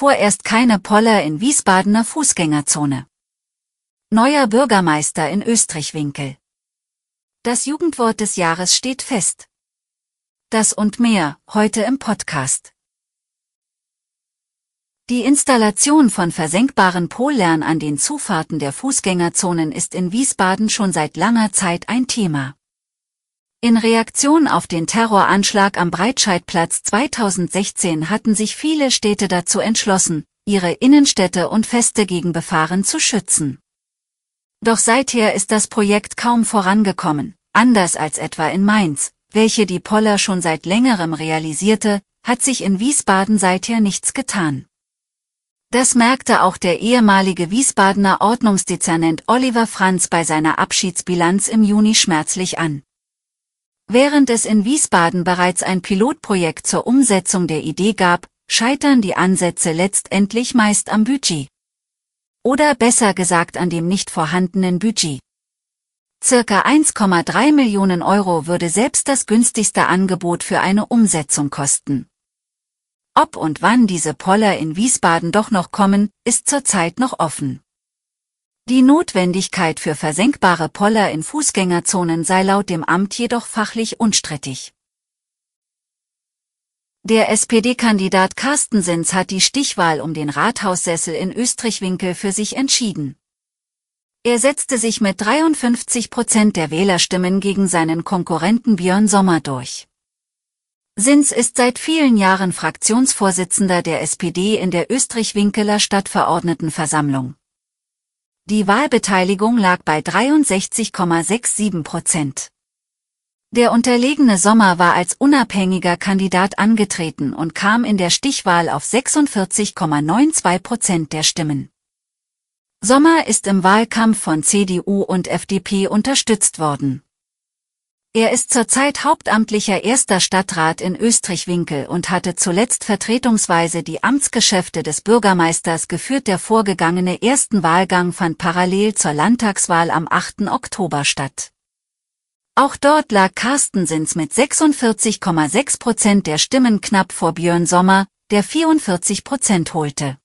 Vorerst keine Poller in Wiesbadener Fußgängerzone. Neuer Bürgermeister in Österreich-Winkel. Das Jugendwort des Jahres steht fest. Das und mehr, heute im Podcast. Die Installation von versenkbaren Pollern an den Zufahrten der Fußgängerzonen ist in Wiesbaden schon seit langer Zeit ein Thema. In Reaktion auf den Terroranschlag am Breitscheidplatz 2016 hatten sich viele Städte dazu entschlossen, ihre Innenstädte und Feste gegen Befahren zu schützen. Doch seither ist das Projekt kaum vorangekommen, anders als etwa in Mainz, welche die Poller schon seit längerem realisierte, hat sich in Wiesbaden seither nichts getan. Das merkte auch der ehemalige Wiesbadener Ordnungsdezernent Oliver Franz bei seiner Abschiedsbilanz im Juni schmerzlich an. Während es in Wiesbaden bereits ein Pilotprojekt zur Umsetzung der Idee gab, scheitern die Ansätze letztendlich meist am Budget. Oder besser gesagt an dem nicht vorhandenen Budget. Circa 1,3 Millionen Euro würde selbst das günstigste Angebot für eine Umsetzung kosten. Ob und wann diese Poller in Wiesbaden doch noch kommen, ist zurzeit noch offen. Die Notwendigkeit für versenkbare Poller in Fußgängerzonen sei laut dem Amt jedoch fachlich unstrittig. Der SPD-Kandidat Carsten Sins hat die Stichwahl um den Rathaussessel in Österreich-Winkel für sich entschieden. Er setzte sich mit 53 Prozent der Wählerstimmen gegen seinen Konkurrenten Björn Sommer durch. Sins ist seit vielen Jahren Fraktionsvorsitzender der SPD in der Österreich-Winkeler Stadtverordnetenversammlung. Die Wahlbeteiligung lag bei 63,67 Prozent. Der unterlegene Sommer war als unabhängiger Kandidat angetreten und kam in der Stichwahl auf 46,92 Prozent der Stimmen. Sommer ist im Wahlkampf von CDU und FDP unterstützt worden. Er ist zurzeit hauptamtlicher erster Stadtrat in Österreich-Winkel und hatte zuletzt vertretungsweise die Amtsgeschäfte des Bürgermeisters geführt. Der vorgegangene ersten Wahlgang fand parallel zur Landtagswahl am 8. Oktober statt. Auch dort lag Carstensens mit 46,6 Prozent der Stimmen knapp vor Björn Sommer, der 44 Prozent holte.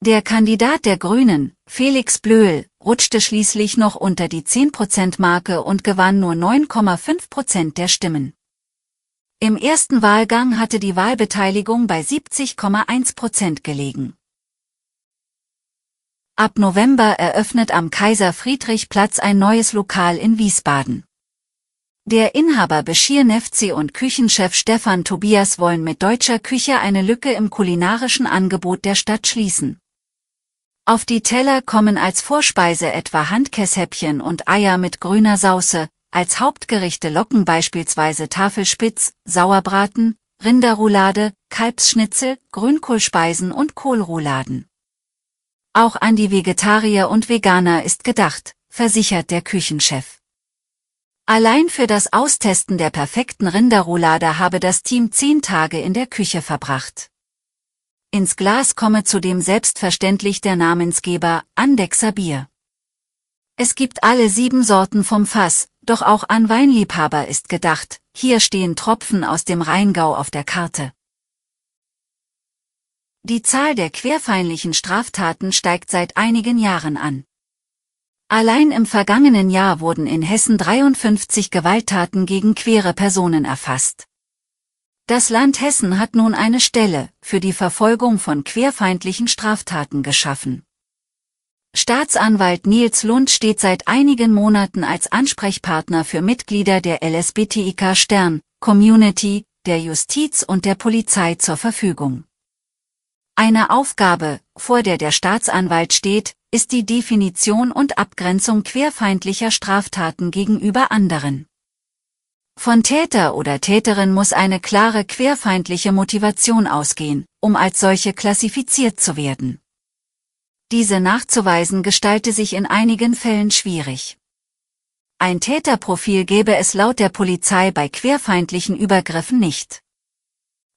Der Kandidat der Grünen, Felix Blöhl, rutschte schließlich noch unter die 10%-Marke und gewann nur 9,5% der Stimmen. Im ersten Wahlgang hatte die Wahlbeteiligung bei 70,1% gelegen. Ab November eröffnet am Kaiser Friedrich Platz ein neues Lokal in Wiesbaden. Der Inhaber Beschir Nefzi und Küchenchef Stefan Tobias wollen mit deutscher Küche eine Lücke im kulinarischen Angebot der Stadt schließen. Auf die Teller kommen als Vorspeise etwa Handkäshäppchen und Eier mit grüner Sauce, als Hauptgerichte locken beispielsweise Tafelspitz, Sauerbraten, Rinderroulade, Kalbsschnitzel, Grünkohlspeisen und Kohlrouladen. Auch an die Vegetarier und Veganer ist gedacht, versichert der Küchenchef. Allein für das Austesten der perfekten Rinderroulade habe das Team zehn Tage in der Küche verbracht. Ins Glas komme zudem selbstverständlich der Namensgeber Andexer Bier. Es gibt alle sieben Sorten vom Fass, doch auch an Weinliebhaber ist gedacht, hier stehen Tropfen aus dem Rheingau auf der Karte. Die Zahl der querfeindlichen Straftaten steigt seit einigen Jahren an. Allein im vergangenen Jahr wurden in Hessen 53 Gewalttaten gegen queere Personen erfasst. Das Land Hessen hat nun eine Stelle für die Verfolgung von querfeindlichen Straftaten geschaffen. Staatsanwalt Nils Lund steht seit einigen Monaten als Ansprechpartner für Mitglieder der LSBTIK Stern, Community, der Justiz und der Polizei zur Verfügung. Eine Aufgabe, vor der der Staatsanwalt steht, ist die Definition und Abgrenzung querfeindlicher Straftaten gegenüber anderen. Von Täter oder Täterin muss eine klare querfeindliche Motivation ausgehen, um als solche klassifiziert zu werden. Diese nachzuweisen gestalte sich in einigen Fällen schwierig. Ein Täterprofil gäbe es laut der Polizei bei querfeindlichen Übergriffen nicht.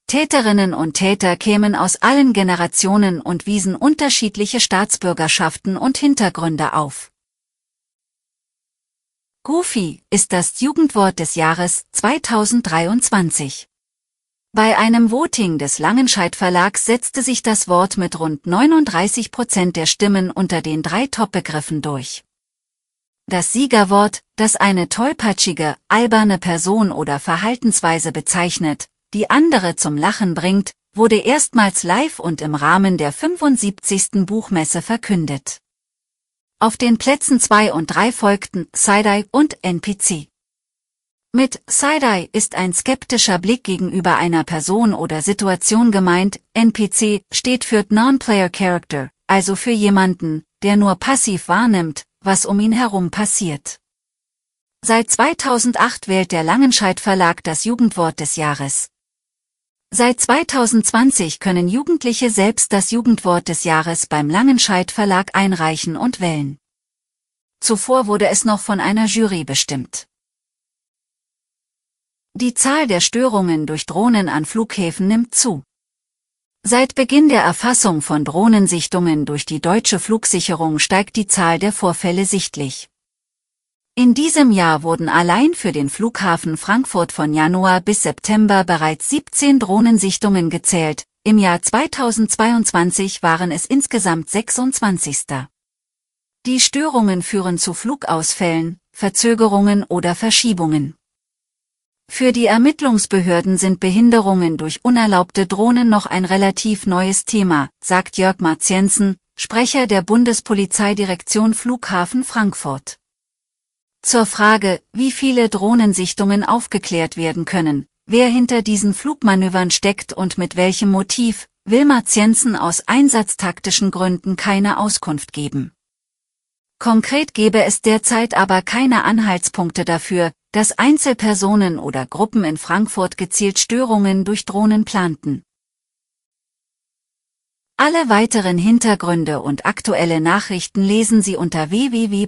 Täterinnen und Täter kämen aus allen Generationen und wiesen unterschiedliche Staatsbürgerschaften und Hintergründe auf. Goofy ist das Jugendwort des Jahres 2023. Bei einem Voting des Langenscheidt Verlags setzte sich das Wort mit rund 39 Prozent der Stimmen unter den drei Top-Begriffen durch. Das Siegerwort, das eine tollpatschige, alberne Person oder Verhaltensweise bezeichnet, die andere zum Lachen bringt, wurde erstmals live und im Rahmen der 75. Buchmesse verkündet. Auf den Plätzen 2 und 3 folgten Side-Eye und NPC. Mit Side-Eye ist ein skeptischer Blick gegenüber einer Person oder Situation gemeint, NPC steht für Non-Player Character, also für jemanden, der nur passiv wahrnimmt, was um ihn herum passiert. Seit 2008 wählt der Langenscheidt Verlag das Jugendwort des Jahres. Seit 2020 können Jugendliche selbst das Jugendwort des Jahres beim Langenscheidt Verlag einreichen und wählen. Zuvor wurde es noch von einer Jury bestimmt. Die Zahl der Störungen durch Drohnen an Flughäfen nimmt zu. Seit Beginn der Erfassung von Drohnensichtungen durch die deutsche Flugsicherung steigt die Zahl der Vorfälle sichtlich. In diesem Jahr wurden allein für den Flughafen Frankfurt von Januar bis September bereits 17 Drohnensichtungen gezählt, im Jahr 2022 waren es insgesamt 26. Die Störungen führen zu Flugausfällen, Verzögerungen oder Verschiebungen. Für die Ermittlungsbehörden sind Behinderungen durch unerlaubte Drohnen noch ein relativ neues Thema, sagt Jörg Marziensen, Sprecher der Bundespolizeidirektion Flughafen Frankfurt. Zur Frage, wie viele Drohnensichtungen aufgeklärt werden können, wer hinter diesen Flugmanövern steckt und mit welchem Motiv, will Marziensen aus einsatztaktischen Gründen keine Auskunft geben. Konkret gäbe es derzeit aber keine Anhaltspunkte dafür, dass Einzelpersonen oder Gruppen in Frankfurt gezielt Störungen durch Drohnen planten. Alle weiteren Hintergründe und aktuelle Nachrichten lesen Sie unter www